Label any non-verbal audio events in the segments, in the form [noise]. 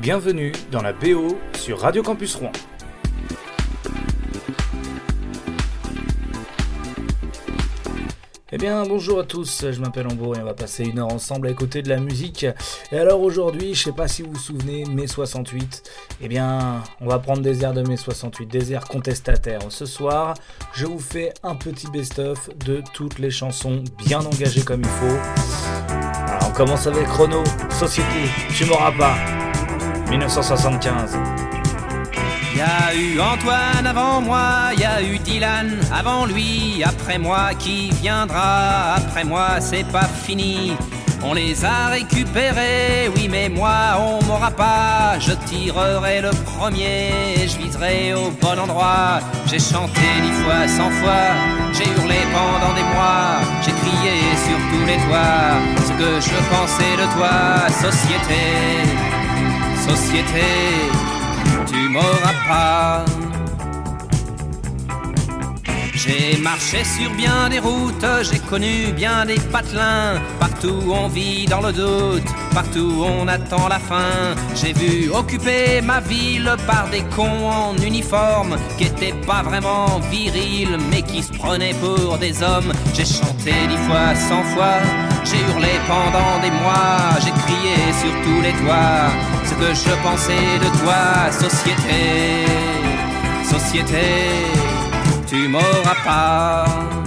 Bienvenue dans la BO sur Radio Campus Rouen. Eh bien, bonjour à tous, je m'appelle Ambo et on va passer une heure ensemble à écouter de la musique. Et alors aujourd'hui, je sais pas si vous vous souvenez, mai 68, eh bien, on va prendre des airs de mai 68, des airs contestataires. Ce soir, je vous fais un petit best-of de toutes les chansons bien engagées comme il faut. Alors, on commence avec Chrono, Société, tu m'auras pas, 1975. Y a eu Antoine avant moi, y a eu Dylan avant lui, après moi qui viendra, après moi c'est pas fini. On les a récupérés, oui mais moi on m'aura pas. Je tirerai le premier, je viserai au bon endroit. J'ai chanté dix fois, cent fois, j'ai hurlé pendant des mois, j'ai crié sur tous les toits ce que je pensais de toi, société, société tu m'auras pas. J'ai marché sur bien des routes, j'ai connu bien des patelins. Partout on vit dans le doute, partout on attend la fin. J'ai vu occuper ma ville par des cons en uniforme qui étaient pas vraiment virils mais qui se prenaient pour des hommes. J'ai chanté dix fois, cent fois, j'ai hurlé pendant des mois, j'ai crié sur tous les toits que je pensais de toi, société, société, tu m'auras pas.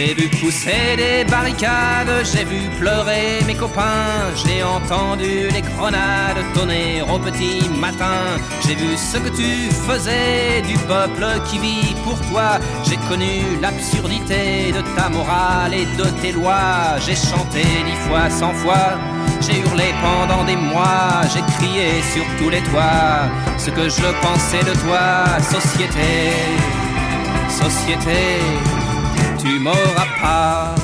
J'ai vu pousser des barricades, j'ai vu pleurer mes copains, j'ai entendu les grenades tonner au petit matin. J'ai vu ce que tu faisais du peuple qui vit pour toi. J'ai connu l'absurdité de ta morale et de tes lois. J'ai chanté dix fois, cent fois, j'ai hurlé pendant des mois, j'ai crié sur tous les toits ce que je pensais de toi, société, société tu m'auras pas.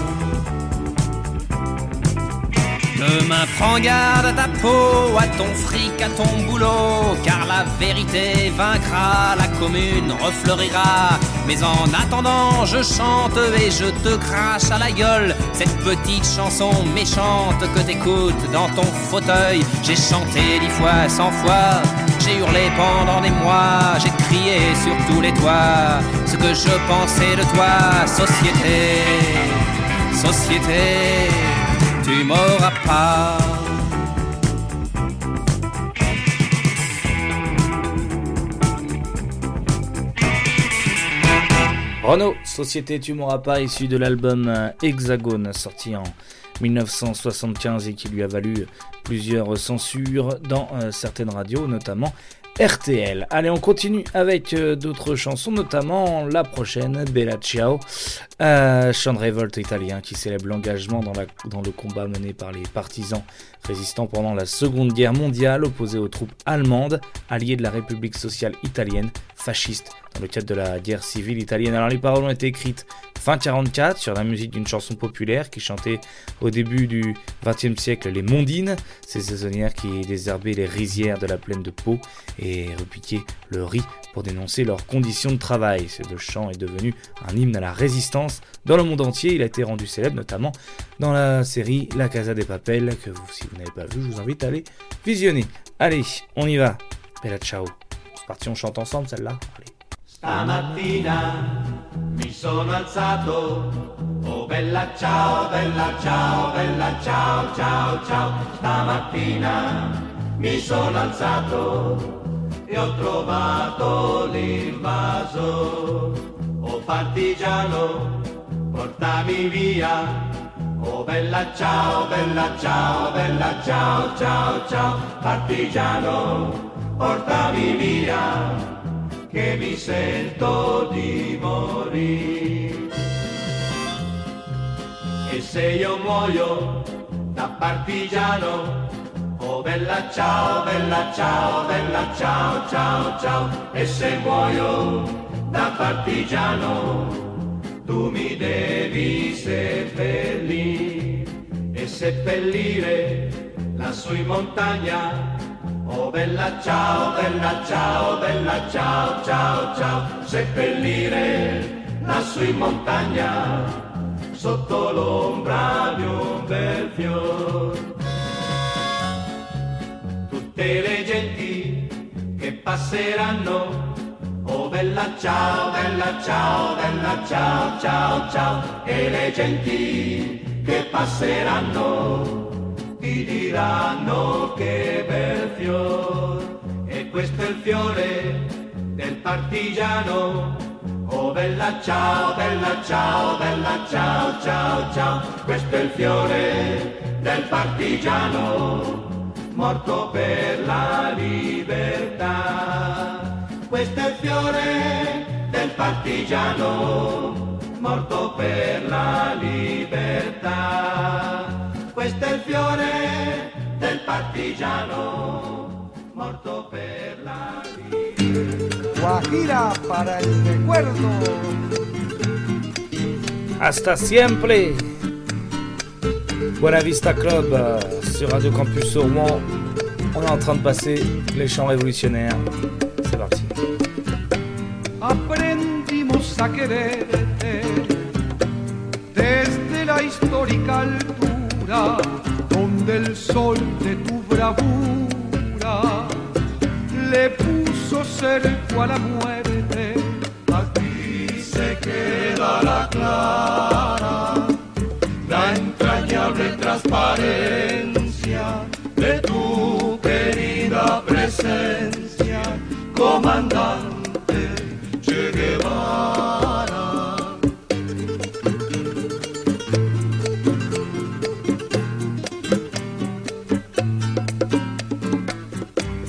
Demain, prends garde à ta peau, à ton fric, à ton boulot, car la vérité vaincra, la commune refleurira. Mais en attendant, je chante et je te crache à la gueule cette petite chanson méchante que t'écoutes dans ton fauteuil. J'ai chanté dix fois, cent fois, j'ai hurlé pendant des mois, j'ai crié sur tous les toits ce que je pensais de toi, société, société tu m'auras pas. Renault, Société Tu m'auras pas, issu de l'album euh, Hexagone, sorti en 1975 et qui lui a valu plusieurs censures dans euh, certaines radios, notamment RTL. Allez, on continue avec euh, d'autres chansons, notamment la prochaine, Bella Ciao, euh, chant de révolte italien qui célèbre l'engagement dans, dans le combat mené par les partisans résistants pendant la Seconde Guerre mondiale opposés aux troupes allemandes, alliées de la République sociale italienne, fasciste, dans le cadre de la guerre civile italienne. Alors les paroles ont été écrites fin 44 sur la musique d'une chanson populaire qui chantait au début du XXe siècle les mondines, ces saisonnières qui désherbaient les rizières de la plaine de Pau et repiquaient le riz pour dénoncer leurs conditions de travail. Ce chant est devenu un hymne à la résistance dans le monde entier. Il a été rendu célèbre notamment dans la série La Casa des Papel que vous, si vous n'avez pas vu, je vous invite à aller visionner. Allez, on y va. Bella ciao. C'est parti, on chante ensemble celle-là. Allez. Stamattina mi sono alzato, oh bella ciao, bella ciao, bella ciao, ciao, ciao. Stamattina mi sono alzato e ho trovato l'invaso. Oh partigiano, portami via. Oh bella ciao, bella ciao, bella ciao, ciao, ciao. Partigiano, portami via che mi sento di morire. E se io muoio da partigiano, oh bella ciao, bella ciao, bella ciao, ciao, ciao, e se muoio da partigiano, tu mi devi seppellire. E seppellire lassù in montagna. Oh bella ciao, bella ciao, bella ciao, ciao, ciao, seppellire lassù in montagna, sotto l'ombra di un bel fior. Passeranno. Oh bella ciao, bella ciao, bella ciao, ciao, ciao. E le genti che passeranno ti diranno che bel fior. E questo è il fiore del partigiano. Oh bella ciao, bella ciao, bella ciao, ciao, ciao. Questo è il fiore del partigiano, morto per la libertà. Questo è il fiore del partigiano, morto per la libertà. Questo è il fiore del partigiano, morto per la libertà. Guajira para el recuerdo. Hasta siempre Buena Vista Club euh, sur Radio Campus Rouen. On est en train de passer les chants révolutionnaires. C'est parti. Aprendimos a quererte desde la histórica altura donde el sol de tu bravura le puso cerco a la muerte. Transparencia de tu querida presencia, comandante Che Guevara.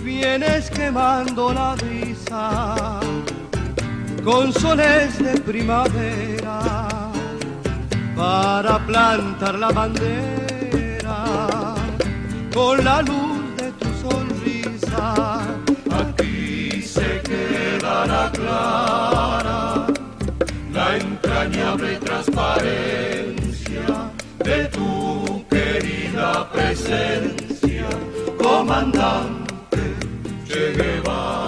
Vienes quemando la brisa con soles de primavera para plantar la bandera con la luz de tu sonrisa. Aquí se quedará clara la entrañable transparencia de tu querida presencia, comandante Che Guevara.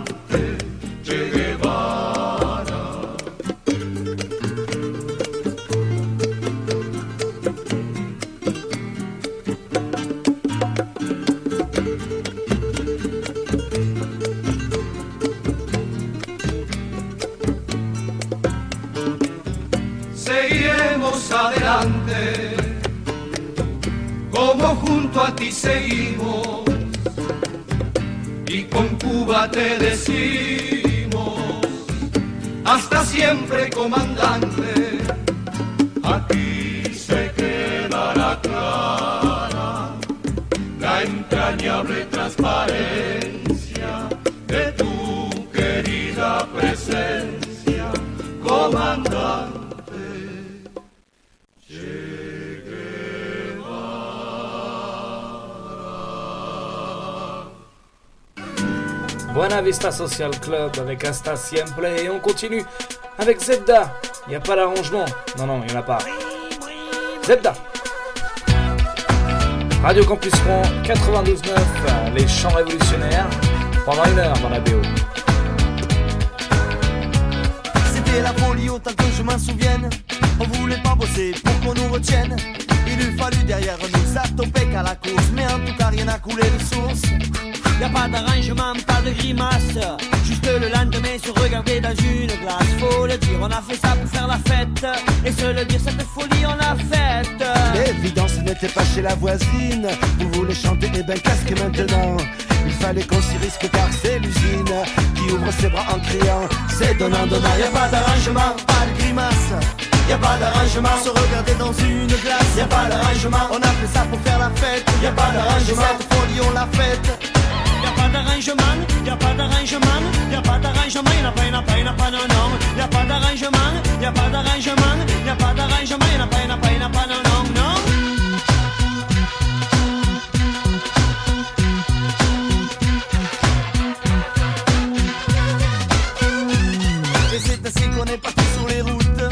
junto a ti seguimos, y con Cuba te decimos, hasta siempre comandante, aquí se quedará clara la entrañable transparencia Vista Social Club avec Asta Siempre et on continue avec Zebda. Il a pas d'arrangement. Non, non, il en a pas. Zebda. Radio Campus Rouen 92.9, les chants révolutionnaires, pendant une heure dans la BO. C'était la folie autant que je m'en souvienne. On voulait pas bosser pour qu'on nous retienne. Il eût fallu derrière nous s'attoper qu'à la course. Mais en tout cas, rien n'a coulé de source. Y a pas d'arrangement, pas de grimace. Juste le lendemain se regarder dans une glace. Faut le dire, on a fait ça pour faire la fête. Et se le dire, cette folie, on l'a faite. L'évidence n'était pas chez la voisine. Vous voulez chanter, et ben casque maintenant. Il fallait qu'on s'y risque car c'est l'usine qui ouvre ses bras en criant. C'est donnant, donnant. Y a pas d'arrangement, pas de grimace. Y a pas d'arrangement, se regarder dans une glace. Y a pas d'arrangement, on a fait ça pour faire la fête. Y a pas d'arrangement, cette folie on l'a faite d'arrangement, y pas d'arrangement, y pas d'arrangement, y'en a pas, a pas, a pas d'arrangement, y a pas d'arrangement, pas d'arrangement, pas, c'est ainsi qu'on est parti sur les routes.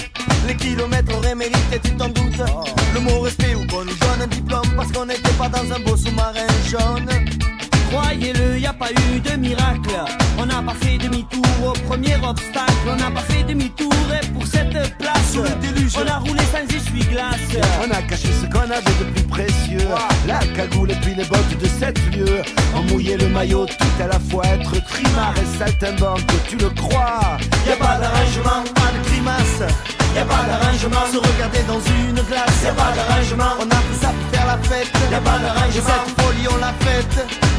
Les kilomètres auraient mérité, tu t'en doutes. Le mot respect ou qu'on nous donne un diplôme parce qu'on n'était pas dans un beau sous-marin jaune eu de miracle. On n'a pas fait demi-tour au premier obstacle. On n'a pas fait demi-tour et pour cette place, on a roulé sans essuie-glace. On a caché ce qu'on avait de plus précieux. La cagoule et puis les bottes de sept lieux. On mouillait le maillot tout à la fois, être trimar et saltimbanque, tu le crois? Y a pas d'arrangement, pas de grimace. Y a pas d'arrangement, se regarder dans une glace. Y a pas d'arrangement, on a fait ça pour faire la fête. Y a pas d'arrangement, cette folie on l'a faite.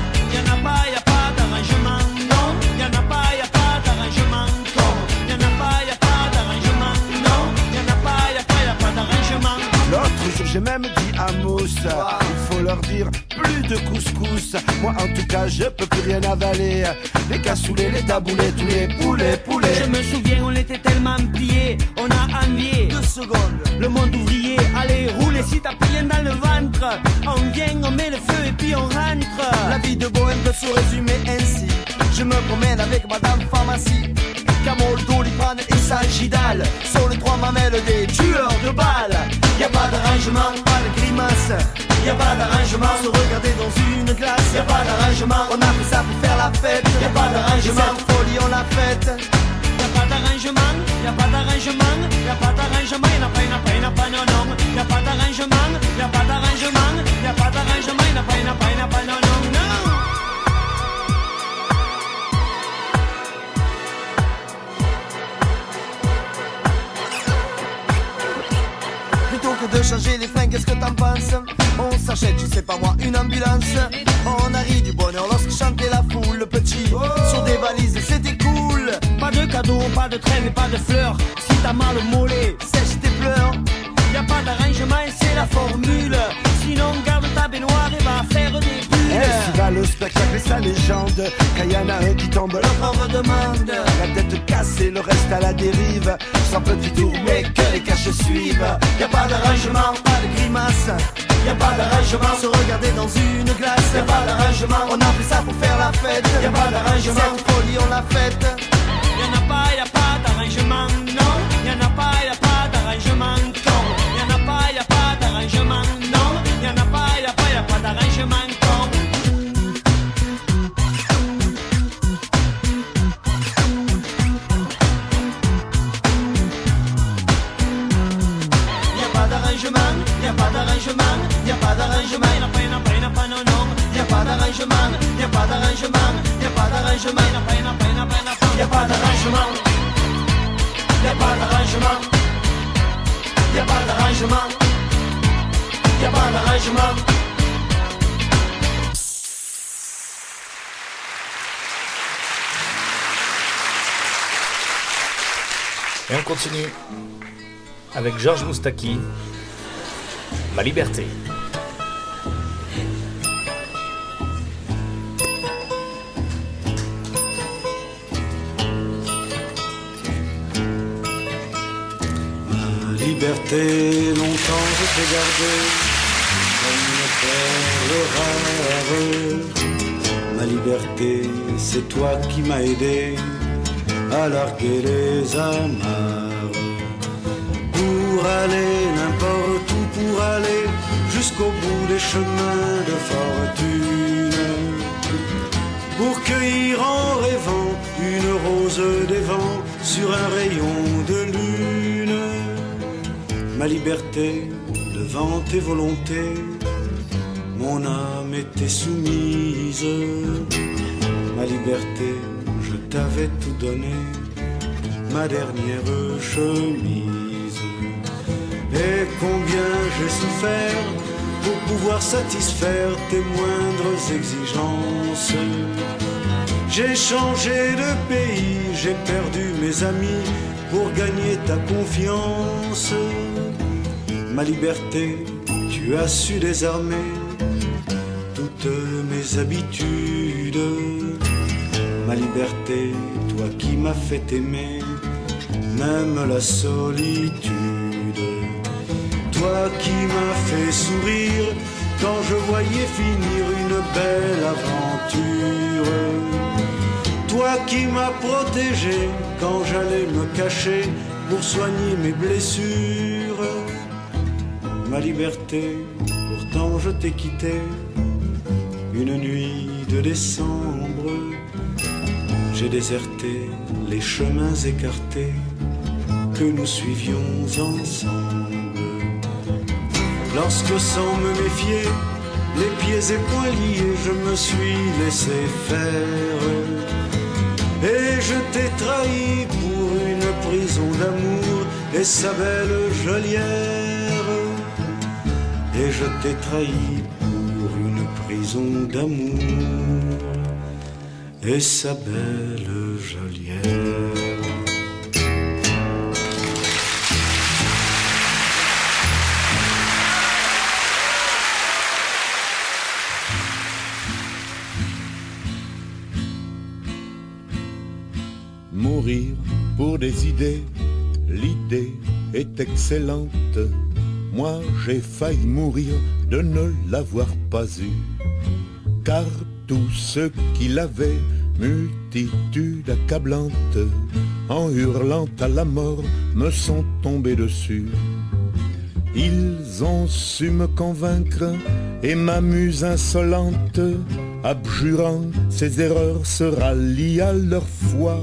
Y en a pas, y a pas j'ai même dit à Mousse Il faut leur dire plus de couscous Moi en tout cas je peux plus rien avaler Les cassoulets, les taboulets, tous les poulets, poulets Je me souviens, on était tellement pliés, on a envié deux secondes. Le monde ouvrier, allez, roulez si t'as plus rien dans le ventre. On vient, on met le feu et puis on rentre. La vie de bohème peut se résumer ainsi. Je me promène avec madame pharmacie. Camol, doliprane et sagidal Sur les trois mamelles des tueurs de balles Y a pas d'arrangement, pas de grimace Y a pas d'arrangement, se regarder dans une glace Y a pas d'arrangement, on a fait ça pour faire la fête Y a pas d'arrangement, cette folie on l'a faite Y a pas d'arrangement, y a pas d'arrangement, y a pas d'arrangement, y en a pas, y en a pas, y en a pas, non, non. Y a pas d'arrangement, y a pas d'arrangement, y a pas d'arrangement, y en a pas, y en a pas, y en a pas, non, non, de changer les fringues, qu'est-ce que t'en penses On s'achète, je sais pas moi, une ambulance. On a ri du bonheur lorsque chantait la foule Le petit, sur des valises, c'était cool. Pas de cadeaux, pas de et pas de fleurs. Si t'as mal au mollet, sèche tes pleurs. Y a pas d'arrangement c'est la formule Le spectacle et sa légende Quand y en a un qui tombe, l'autre On me demande la tête cassée, le reste à la dérive Sans petit tour mais que les caches suivent Y a pas d'arrangement, pas de grimace. Y a pas d'arrangement, se regarder dans une glace. Y a pas d'arrangement, on a fait ça pour faire la fête. Y a pas d'arrangement, cette folie on l'a faite. Y en a pas, y a pas d'arrangement, non. Y en a pas, y a pas d'arrangement, a pas d'arrangement, y a pas d'arrangement, y a pas, d'arrangement, y a pas d'arrangement, y a pas d'arrangement, y a pas, d'arrangement, y a pas d'arrangement, a pas d'arrangement, a pas d'arrangement. Et on continue avec Georges Moustaki, Ma liberté. Ma liberté, longtemps je t'ai gardé comme perle rare. Ma liberté, c'est toi qui m'as aidé à larguer les amarres. Pour aller n'importe pour aller jusqu'au bout des chemins de fortune. Pour cueillir en rêvant une rose des vents sur un rayon de lune. Ma liberté devant tes volontés, mon âme était soumise. Ma liberté, je t'avais tout donné, ma dernière chemise. Et combien j'ai souffert pour pouvoir satisfaire tes moindres exigences. J'ai changé de pays, j'ai perdu mes amis pour gagner ta confiance. Ma liberté, tu as su désarmer toutes mes habitudes. Ma liberté, toi qui m'as fait aimer, même la solitude. Toi qui m'as fait sourire quand je voyais finir une belle aventure. Toi qui m'as protégé quand j'allais me cacher pour soigner mes blessures. Ma liberté, pourtant je t'ai quitté une nuit de décembre, j'ai déserté les chemins écartés que nous suivions ensemble. Lorsque sans me méfier, les pieds liés, je me suis laissé faire. Et je t'ai trahi pour une prison d'amour et sa belle geôlière. Et je t'ai trahi pour une prison d'amour et sa belle geôlière. Pour des idées, l'idée est excellente. Moi j'ai failli mourir de ne l'avoir pas eu. Car tous ceux qui l'avaient, multitude accablante, en hurlant à la mort, me sont tombés dessus. Ils ont su me convaincre et m'amuse insolente, abjurant ses erreurs, se rallient à leur foi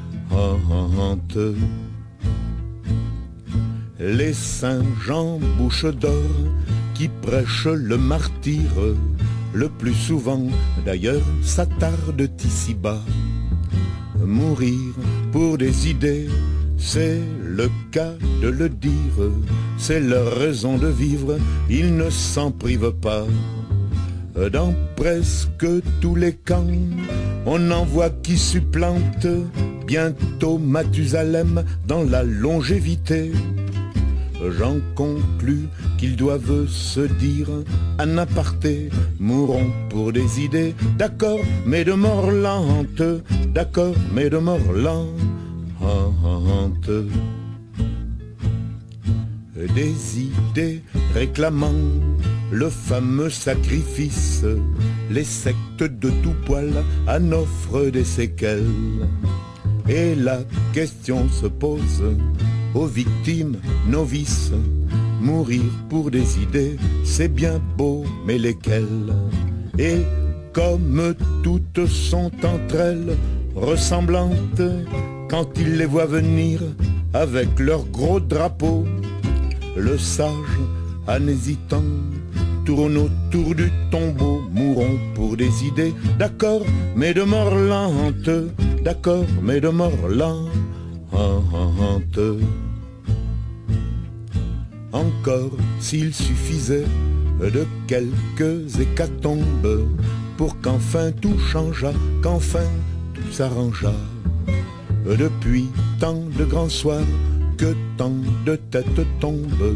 Les saints Jean bouche d'or qui prêchent le martyre, le plus souvent d'ailleurs s'attardent ici-bas. Mourir pour des idées, c'est le cas de le dire, c'est leur raison de vivre, ils ne s'en privent pas. Dans presque tous les camps, on en voit qui supplante bientôt Mathusalem dans la longévité. J'en conclus qu'ils doivent se dire un aparté, mourons pour des idées, d'accord, mais de mort lente, d'accord, mais de mort lente. Des idées réclamant le fameux sacrifice, les sectes de tout poil en offrent des séquelles. Et la question se pose aux victimes novices. Mourir pour des idées, c'est bien beau, mais lesquelles? Et comme toutes sont entre elles ressemblantes, quand ils les voient venir avec leur gros drapeau, le sage, en hésitant, tourne autour du tombeau, mourons pour des idées, d'accord, mais de mort lente, d'accord, mais de mort lente. Encore s'il suffisait de quelques hécatombes pour qu'enfin tout changeât, qu'enfin tout s'arrangea. Depuis tant de grands soirs que tant de têtes tombent,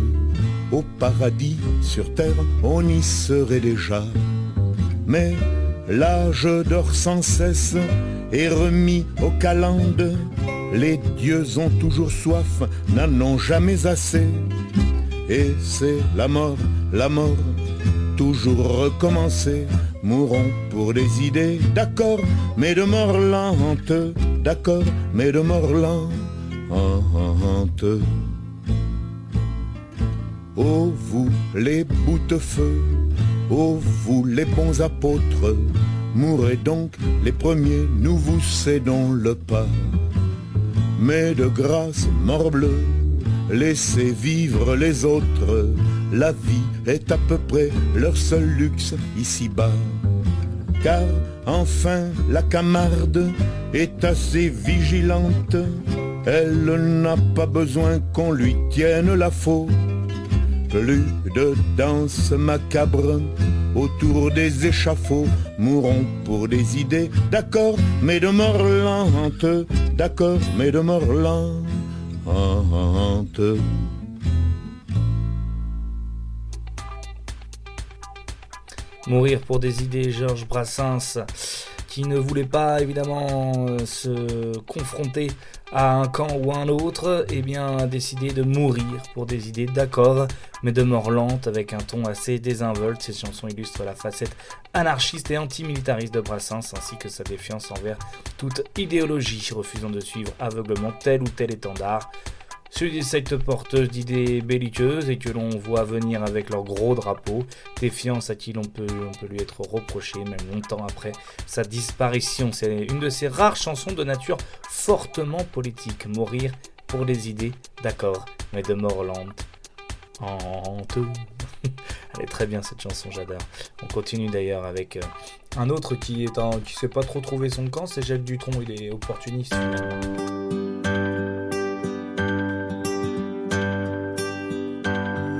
au paradis sur terre on y serait déjà. Mais l'âge dort sans cesse et remis au calende, les dieux ont toujours soif, n'en ont jamais assez. Et c'est la mort, la mort, toujours recommencer. Mourons pour des idées, d'accord, mais de mort lente, d'accord, mais de mort lente. Oh vous les bouts-de-feu, oh vous les bons apôtres, mourrez donc les premiers, nous vous cédons le pas. Mais de grâce, morbleu, laissez vivre les autres, la vie est à peu près leur seul luxe ici-bas. car enfin la camarde est assez vigilante. Elle n'a pas besoin qu'on lui tienne la faute. Plus de danse macabre autour des échafauds, mourons pour des idées, d'accord, mais de mort d'accord, mais de mort. Mourir pour des idées, Georges Brassens, qui ne voulait pas évidemment euh, se confronter à un camp ou un autre, eh bien a décidé de mourir pour des idées d'accord, mais de mort lente avec un ton assez désinvolte. Cette chanson illustre la facette anarchiste et antimilitariste de Brassens ainsi que sa défiance envers toute idéologie, refusant de suivre aveuglement tel ou tel étendard ceux des sectes porteuses d'idées belliqueuses et que l'on voit venir avec leurs gros drapeaux. Défiance à qui l'on peut, on peut lui être reproché, même longtemps après sa disparition. C'est une de ces rares chansons de nature fortement politique. Mourir pour des idées, d'accord, mais de mort lente. [laughs] Elle est très bien cette chanson, j'adore. On continue d'ailleurs avec euh, un autre qui est un, qui sait pas trop trouver son camp, c'est Jacques Dutronc, il est opportuniste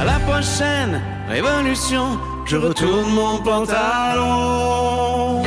À la prochaine révolution, je retourne mon pantalon.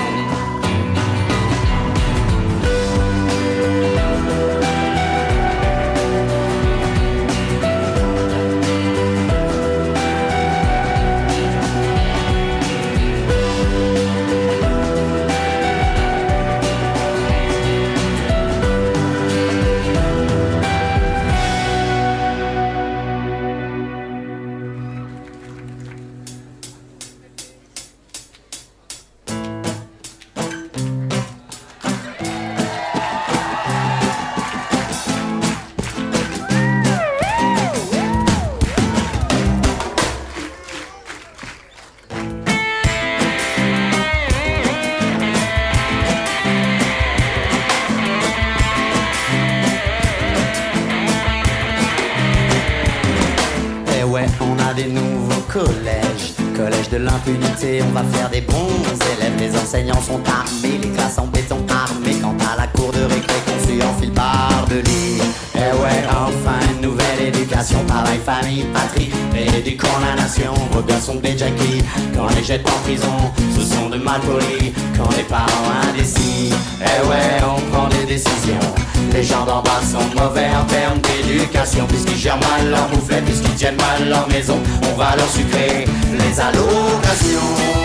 On va faire des bons élèves. Les enseignants sont armés, les classes en béton armées. Quant à la cour de récré, suit en fil par de lit. Eh ouais, enfin une nouvelle éducation, travail, famille, patrie. Éduquons la nation, sont des jackies. Quand les jettent en prison, ce sont de mal polis. Quand les parents indécis, eh ouais, on prend des décisions. Les gens d'en bas sont mauvais en termes d'éducation Puisqu'ils gèrent mal leur mouflet, puisqu'ils tiennent mal leur maison On va leur sucrer les allocations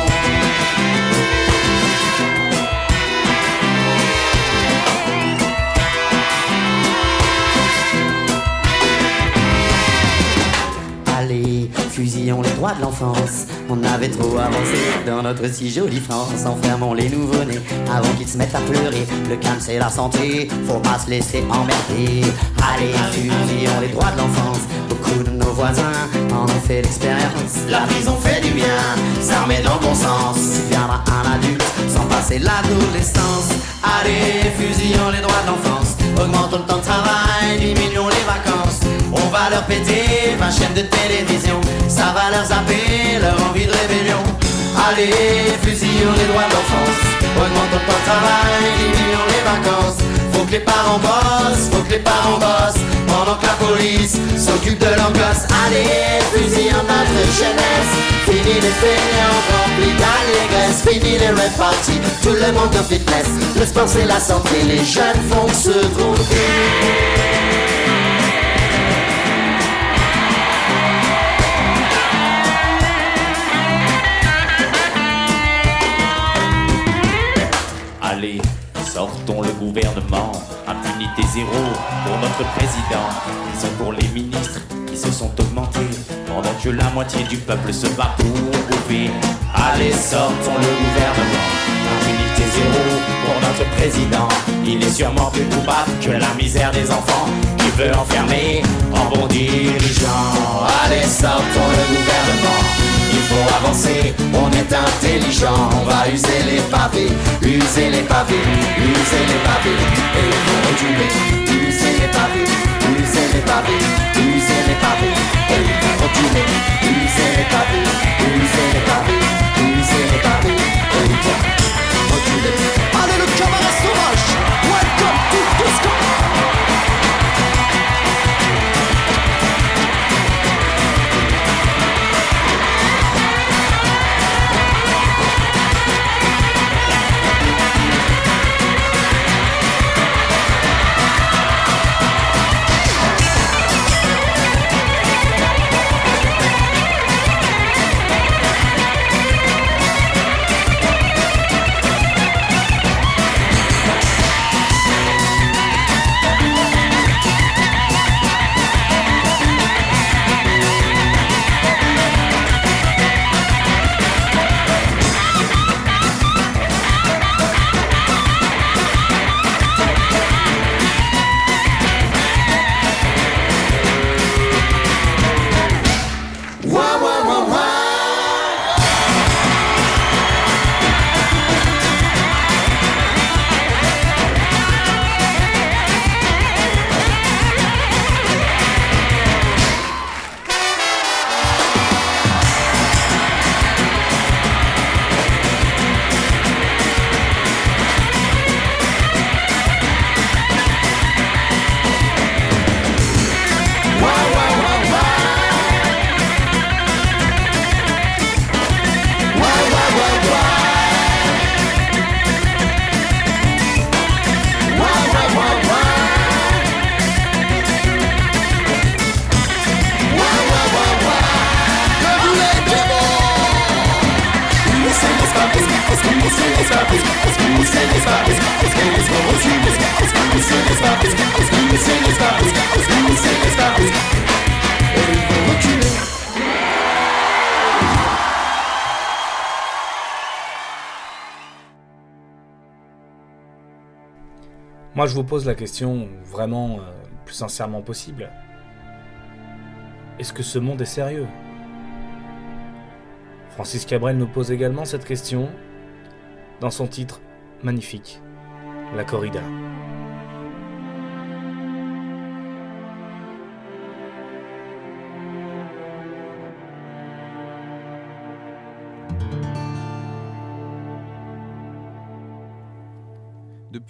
fusillons les droits de l'enfance. On avait trop avancé dans notre si jolie France. Enfermons les nouveau-nés avant qu'ils se mettent à pleurer. Le calme, c'est la santé, faut pas se laisser emmerder. Allez, fusillons les droits de l'enfance. Beaucoup de nos voisins en ont fait l'expérience. La prison fait du bien, ça remet dans le bon sens. Tu viendras un adulte sans passer l'adolescence. Allez, fusillons les droits de l'enfance. Augmentons le temps de travail, diminuons leur péter 20 chaînes de télévision. Ça va leur zapper leur envie de rébellion. Allez, fusillons les droits d'enfance Augmentons le temps de travail, diminuons les vacances. Faut que les parents bossent, faut que les parents bossent. Pendant que la police s'occupe de leurs gosses. Allez, fusillons notre jeunesse. Fini les fainéants remplis d'allégresse. Fini les red parties, tout le monde en fitness Le sport c'est la santé, les jeunes font se trouver sortons le gouvernement. Impunité zéro pour notre président. Ils sont pour les ministres qui se sont augmentés. Pendant que la moitié du peuple se bat pour bouffer. Allez, sortons le gouvernement. Impunité zéro pour notre président. Il est sûrement plus coupable que la misère des enfants qui veut enfermer en bon dirigeant. Allez, sortons le gouvernement faut avancer, on est intelligent, on va user les pavés, user les pavés, user les pavés, et ils vont reculer, user les pavés, user les pavés, user les pavés, et ils vont reculer, user les pavés, user les pavés, user les pavés, et ils vont reculer. Allez le camarade sauvage, welcome to Disco Moi, je vous pose la question vraiment euh, le plus sincèrement possible. Est-ce que ce monde est sérieux? Francis Cabrel nous pose également cette question dans son titre magnifique, La corrida.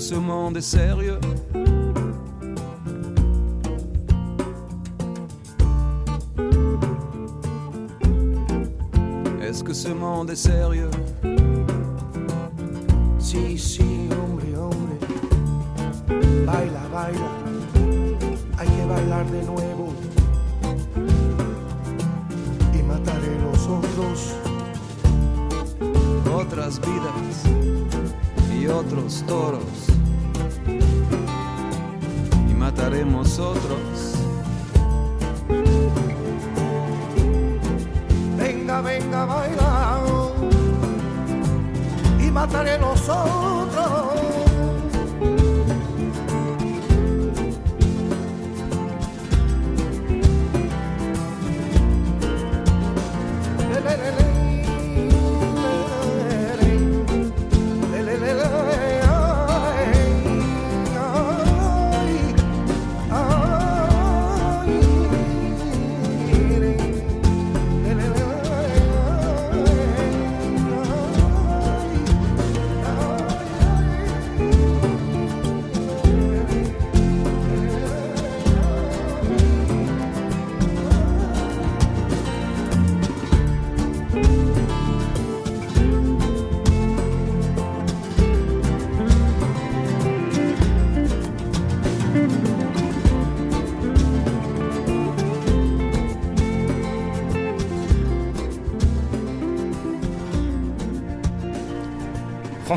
Ce monde est sérieux Est-ce que ce monde est sérieux Sí, sí, hombre, hombre. Baila, baila. Hay que bailar de nuevo. Y mataré los otros. Otras vidas y otros toros. Venga, venga, baila. Y mataré los otros.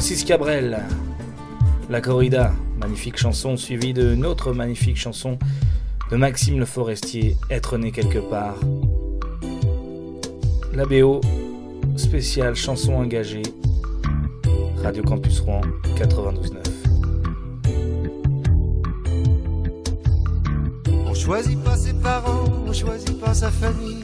Francis Cabrel, La Corrida, magnifique chanson suivie d'une autre magnifique chanson de Maxime Le Forestier, Être né quelque part. la BO spéciale chanson engagée. Radio Campus Rouen 92.9. On choisit pas ses parents, on choisit pas sa famille.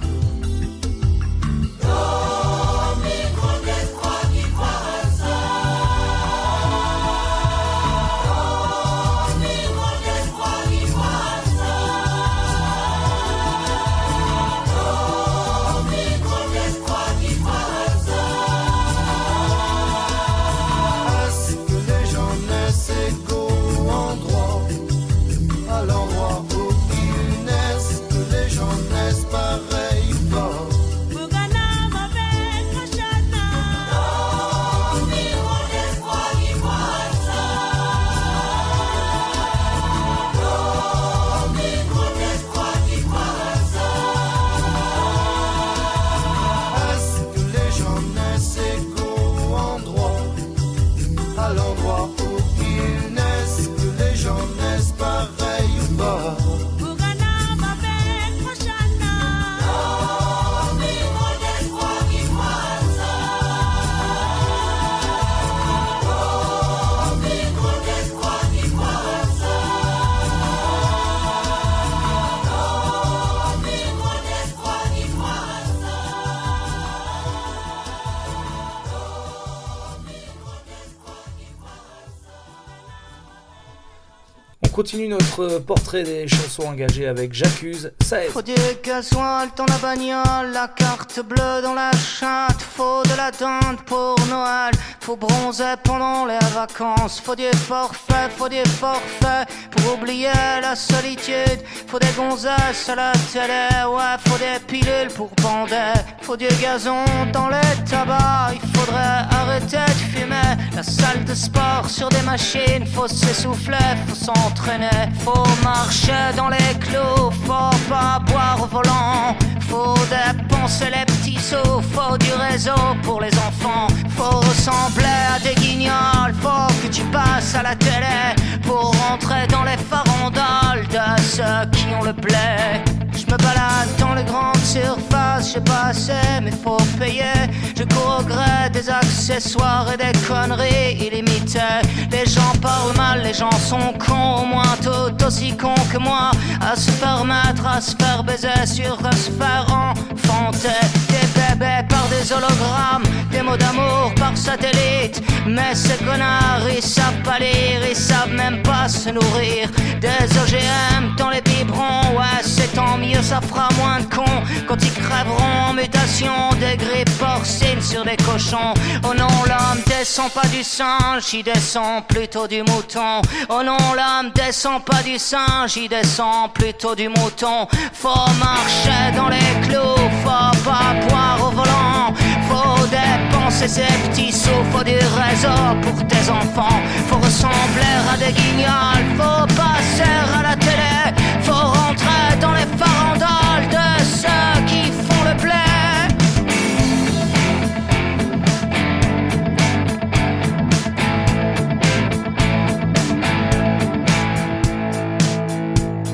Continue notre portrait des chansons engagées avec J'accuse 16. Faut du gasoil dans la bagnole, la carte bleue dans la chatte, faut de la dinde pour Noël, faut bronzer pendant les vacances, faut du forfait, faut du forfait pour oublier la solitude, faut des gonzesses à la télé, ouais, faut des pilules pour bander, faut du gazon dans les tabacs, il faudrait arrêter de fumer, la salle de sport sur des machines, faut s'essouffler, faut s'entraîner, faut marcher dans les clous, faut pas boire au volant, faut dépenser les petits sous, faut du réseau pour les enfants, faut ressembler à des guignols, faut que tu passes à la télé pour rentrer dans les farandoles de ceux qui ont le blé. Je me balade dans les grandes surfaces, j'ai pas assez, mais faut payer. Je cours des accessoires et des conneries illimitées. Les gens parlent mal, les gens sont cons, au moins tout aussi cons que moi. À se permettre, à se faire baiser sur à se faire enfanter. Par des hologrammes, des mots d'amour par satellite. Mais ces connards, ils savent pas lire, ils savent même pas se nourrir des OGM dans les biberons. Ouais, c'est tant mieux, ça fera moins de cons quand ils crèveront en mutation des grippes porcines sur des cochons. Oh non, l'homme descend pas du singe, il descend plutôt du mouton. Oh non, l'homme descend pas du singe, il descend plutôt du mouton. Faut marcher dans les clous, faut pas boire volant. Faut dépenser ses petits sous, faut du réseau pour tes enfants. Faut ressembler à des guignols, faut passer à la télé. Faut rentrer dans les farandoles de ceux qui font le blé.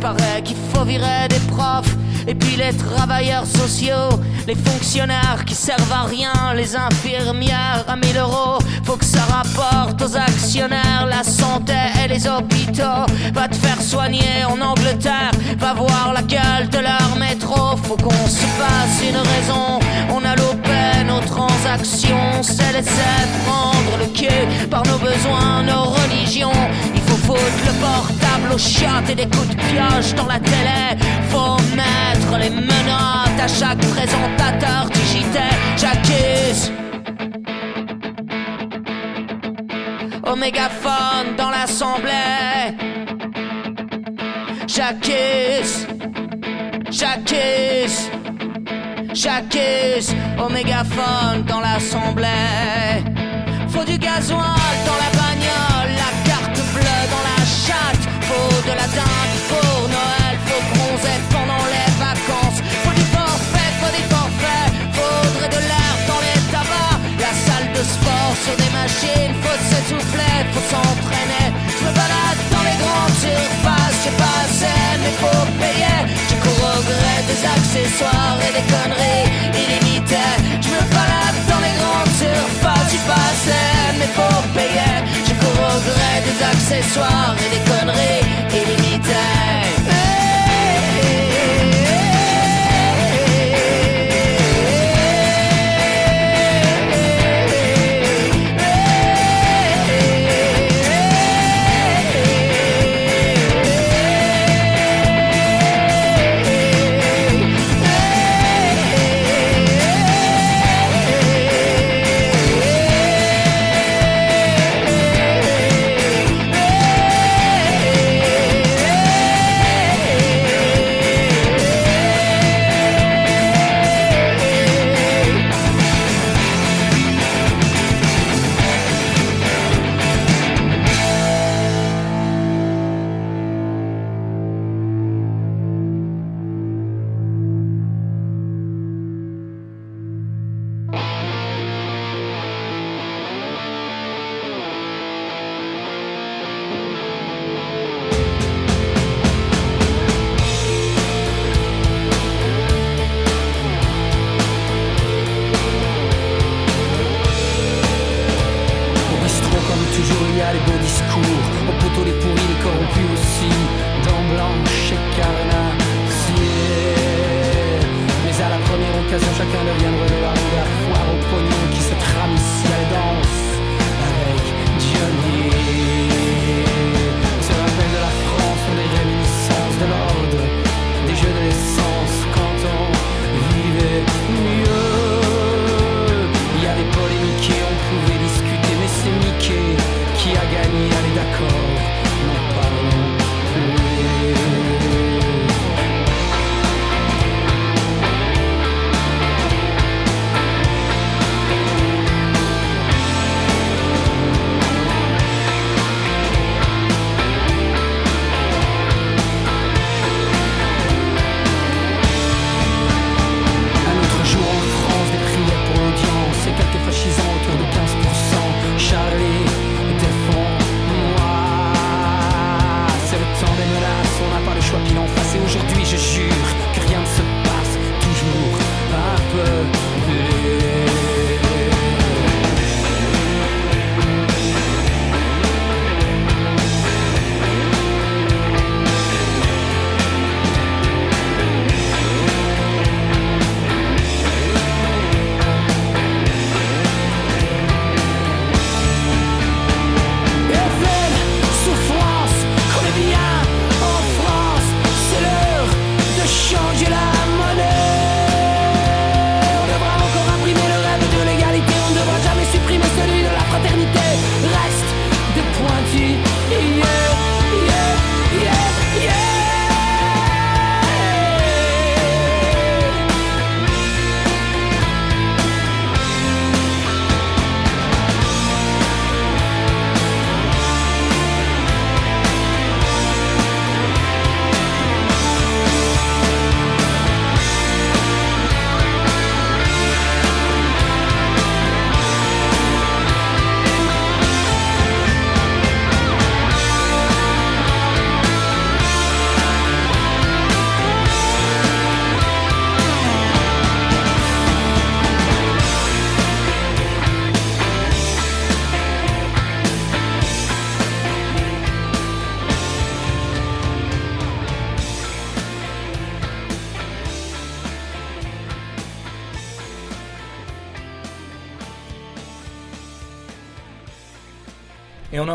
Paraît qu'il faut virer des profs et puis les travailleurs sociaux, les fonctionnaires qui servent à rien, les infirmières à 1000 euros. Faut que ça rapporte aux actionnaires la santé et les hôpitaux. Va te faire soigner en Angleterre, va voir la gueule de leur métro. Faut qu'on se fasse une raison. On a loupé nos transactions, s'est laissé prendre le cul par nos besoins, nos religions. Il faut foutre le portable aux chiottes et des coups de pioche dans la télé. Faut mettre les menottes à chaque présentateur JT. J'accuse. Au dans l'assemblée. J'accuse. J'accuse. J'accuse. Au dans l'assemblée. Faut du gasoil dans la bagnole, la carte bleue dans la chatte. Faut de la dinde Noël, pendant les vacances. Faut du forfait, faut des forfaits, faudrait de l'air dans les tabacs. La salle de sport sur des machines, faut s'essouffler, faut s'entraîner. Je me balade dans les grandes surfaces, j'ai pas assez, mais faut payer. Je cours au gré des accessoires et des conneries illimitées. Je me balade dans les grandes surfaces, j'ai pas assez, mais faut payer. Je cours au gré des accessoires et des conneries illimitées.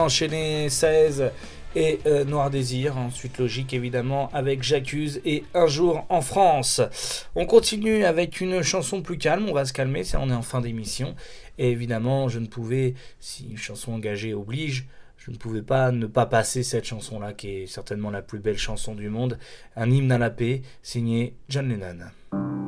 Enchaîné 16 et euh, Noir Désir. Ensuite, logique évidemment avec J'accuse et Un jour en France. On continue avec une chanson plus calme. On va se calmer, on est en fin d'émission. Et évidemment, je ne pouvais, si une chanson engagée oblige, je ne pouvais pas ne pas passer cette chanson-là, qui est certainement la plus belle chanson du monde, un hymne à la paix, signé John Lennon.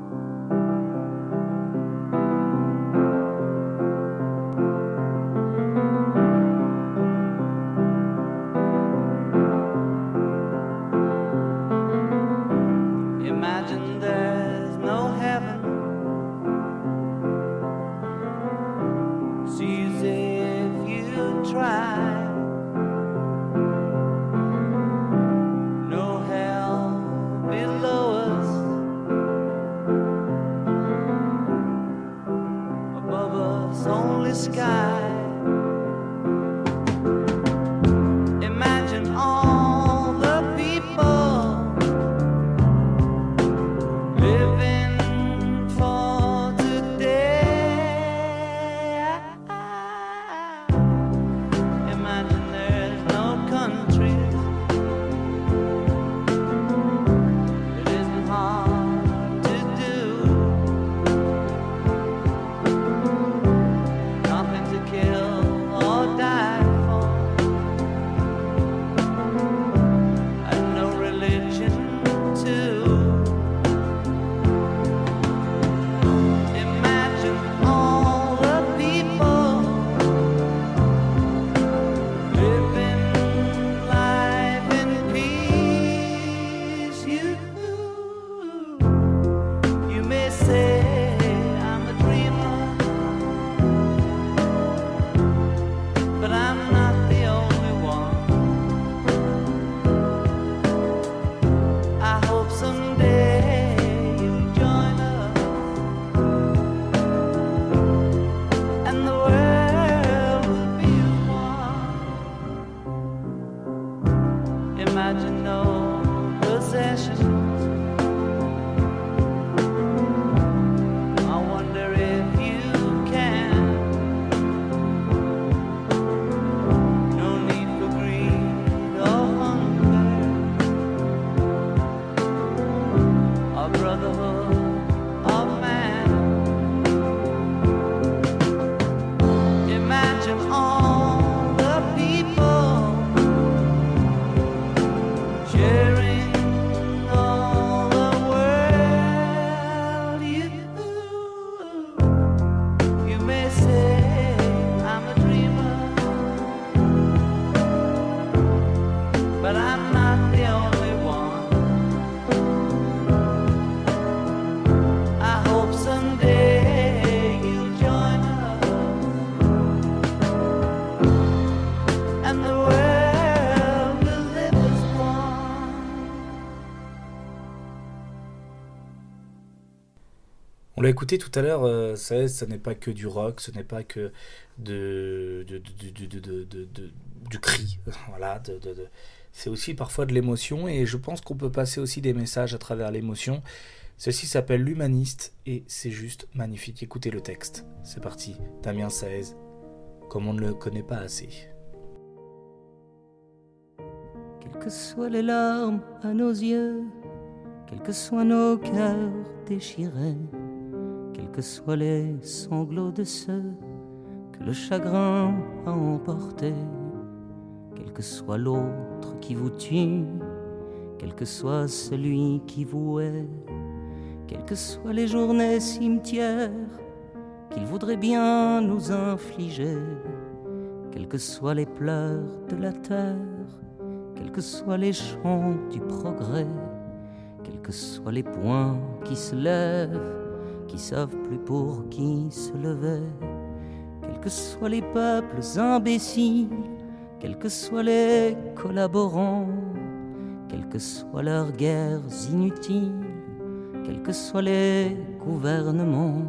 L'a écouté tout à l'heure, euh, ça, ce n'est pas que du rock, ce n'est pas que de, du cri. [laughs] Voilà, c'est aussi parfois de l'émotion et je pense qu'on peut passer aussi des messages à travers l'émotion. Ceci s'appelle l'humaniste et c'est juste magnifique. Écoutez le texte. C'est parti. Damien Saez, comme on ne le connaît pas assez. Quelles que soient les larmes à nos yeux, quels que soient nos cœurs déchirés, que soient les sanglots de ceux que le chagrin a emportés, quel que soit l'autre qui vous tue, quel que soit celui qui vous hait, quelles que soient les journées cimetières qu'il voudrait bien nous infliger, quels que soient les pleurs de la terre, quels que soient les chants du progrès, quels que soient les points qui se lèvent, qui savent plus pour qui se lever, quels que soient les peuples imbéciles, quels que soient les collaborants, quelles que soient leurs guerres inutiles, quels que soient les gouvernements,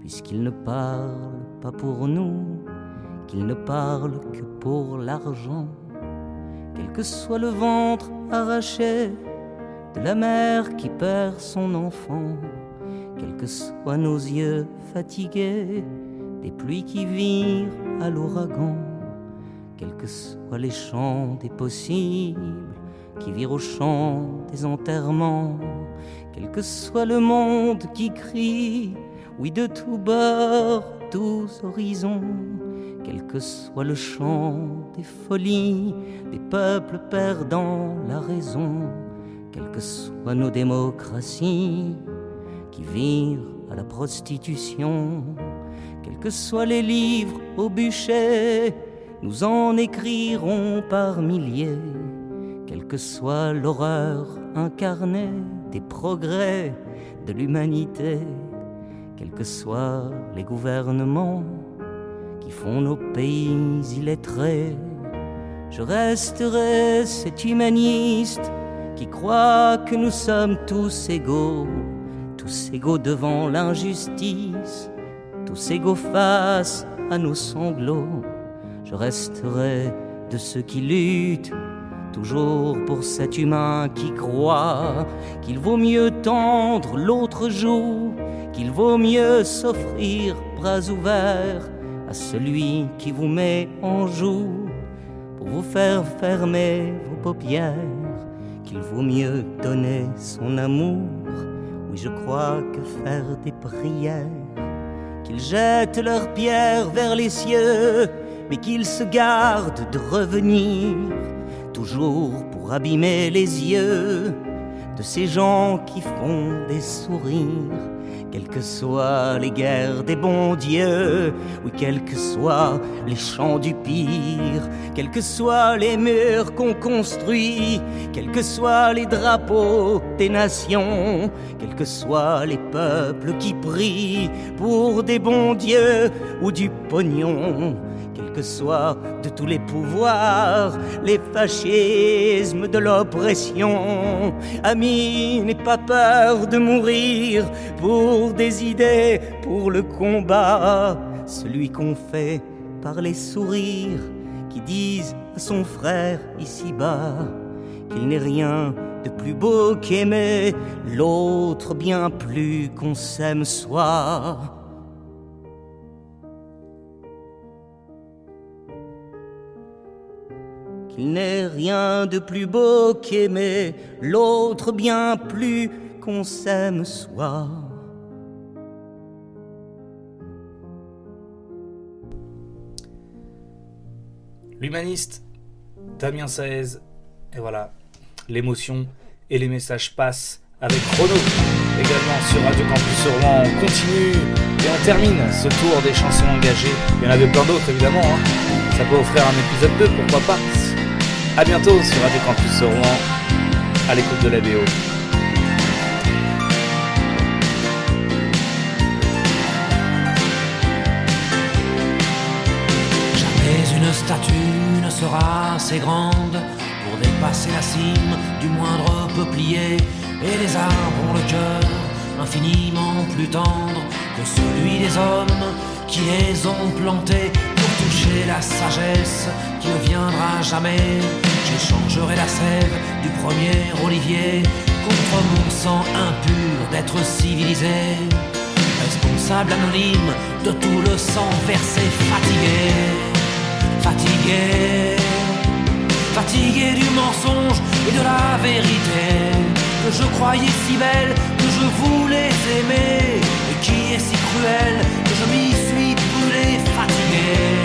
puisqu'ils ne parlent pas pour nous, qu'ils ne parlent que pour l'argent, quel que soit le ventre arraché de la mère qui perd son enfant quels que soient nos yeux fatigués, des pluies qui virent à l'ouragan, quels que soient les chants des possibles qui virent au chant des enterrements, quel que soit le monde qui crie, oui de tous bords, tous horizons, quel que soit le chant des folies, des peuples perdant la raison, quelles que soient nos démocraties qui virent à la prostitution, quels que soient les livres au bûcher, nous en écrirons par milliers, quelle que soit l'horreur incarnée des progrès de l'humanité, quels que soient les gouvernements qui font nos pays illettrés, je resterai cet humaniste qui croit que nous sommes tous égaux, tous égaux devant l'injustice, tous égaux face à nos sanglots. Je resterai de ceux qui luttent toujours pour cet humain qui croit qu'il vaut mieux tendre l'autre joue, qu'il vaut mieux s'offrir bras ouverts à celui qui vous met en joue pour vous faire fermer vos paupières, qu'il vaut mieux donner son amour, oui je crois que faire des prières, qu'ils jettent leurs pierres vers les cieux, mais qu'ils se gardent de revenir toujours pour abîmer les yeux de ces gens qui font des sourires, quelles que soient les guerres des bons dieux, oui, quels que soient les chants du pire, quels que soient les murs qu'on construit, quels que soient les drapeaux des nations, quels que soient les peuples qui prient pour des bons dieux ou du pognon quels que soient de tous les pouvoirs, les fascismes de l'oppression. Amis, n'aie pas peur de mourir pour des idées, pour le combat. Celui qu'on fait par les sourires qui disent à son frère ici-bas qu'il n'est rien de plus beau qu'aimer l'autre bien plus qu'on s'aime soi. Qu'il n'est rien de plus beau qu'aimer l'autre bien plus qu'on s'aime soi. L'humaniste, Damien Saez, et voilà, l'émotion et les messages passent avec Chrono, également sur Radio Campus Rouen. On continue et on termine ce tour des chansons engagées. Il y en avait plein d'autres évidemment, hein. ça peut offrir un épisode 2, pourquoi pas. A bientôt sur Radio Campus Rouen, à l'écoute de la BO. Jamais une statue ne sera assez grande pour dépasser la cime du moindre peuplier. Et les arbres ont le cœur infiniment plus tendre que celui des hommes qui les ont plantés toucher la sagesse qui ne viendra jamais. J'échangerai la sève du premier olivier contre mon sang impur d'être civilisé. Responsable anonyme de tout le sang versé, fatigué, fatigué, fatigué du mensonge et de la vérité que je croyais si belle, que je voulais aimer et qui est si cruelle que je m'y suis brûlé, fatigué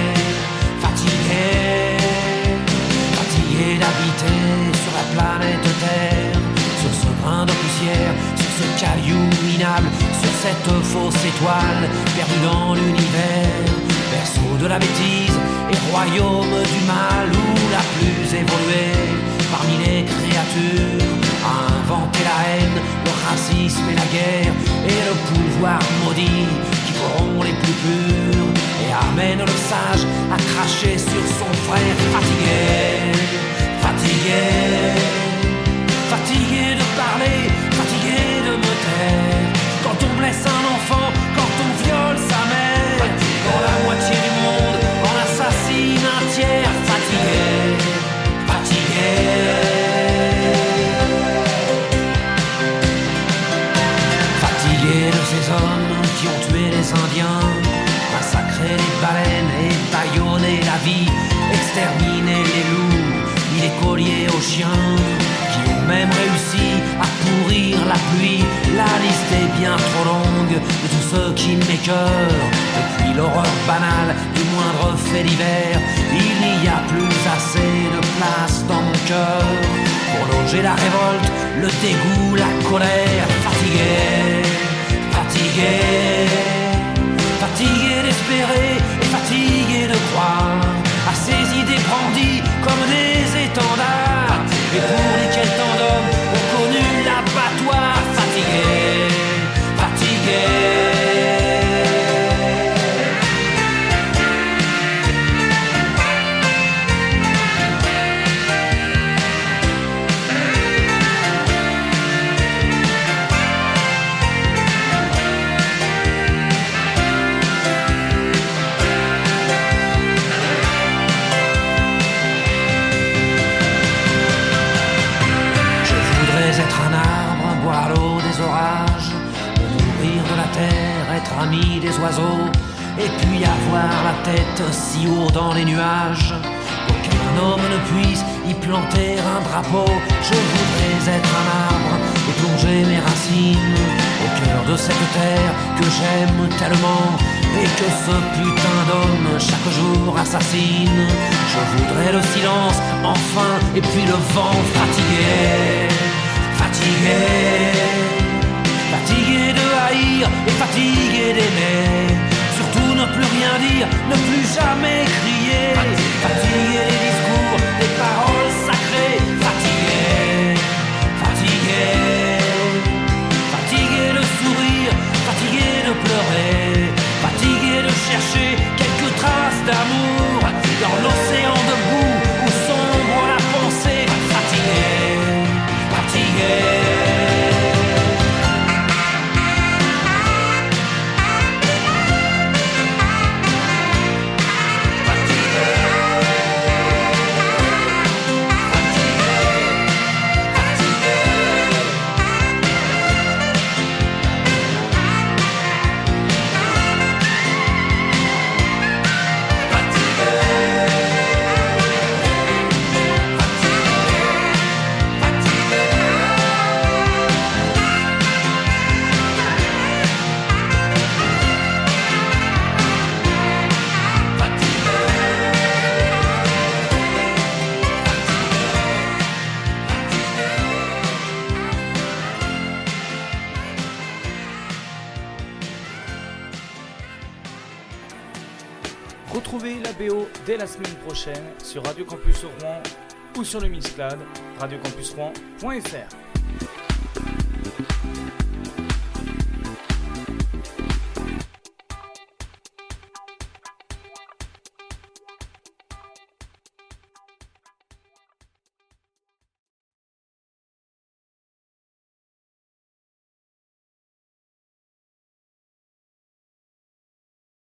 d'habiter sur la planète Terre, sur ce grain de poussière, sur ce caillou minable, sur cette fausse étoile perdue dans l'univers, berceau de la bêtise et royaume du mal où la plus évoluée parmi les créatures a inventé la haine, le racisme et la guerre et le pouvoir maudit qui corrompt les plus purs et amène le sage à cracher sur son frère fatigué, fatigué, fatigué de parler, fatigué de me taire. Quand on blesse un enfant, quand on viole sa mère, qui m'écœurent. Depuis l'horreur banale du moindre fait d'hiver, il n'y a plus assez de place dans mon cœur pour loger la révolte, le dégoût, la colère. Fatigué, fatigué, fatigué d'espérer et fatigué de croire à ces idées brandies comme des étendards. Et pour lesquels et puis avoir la tête si haut dans les nuages qu'aucun homme ne puisse y planter un drapeau. Je voudrais être un arbre et plonger mes racines au cœur de cette terre que j'aime tellement et que ce putain d'homme chaque jour assassine. Je voudrais le silence, enfin, et puis le vent fatigué, Mixcloud radiocampusrouen.fr.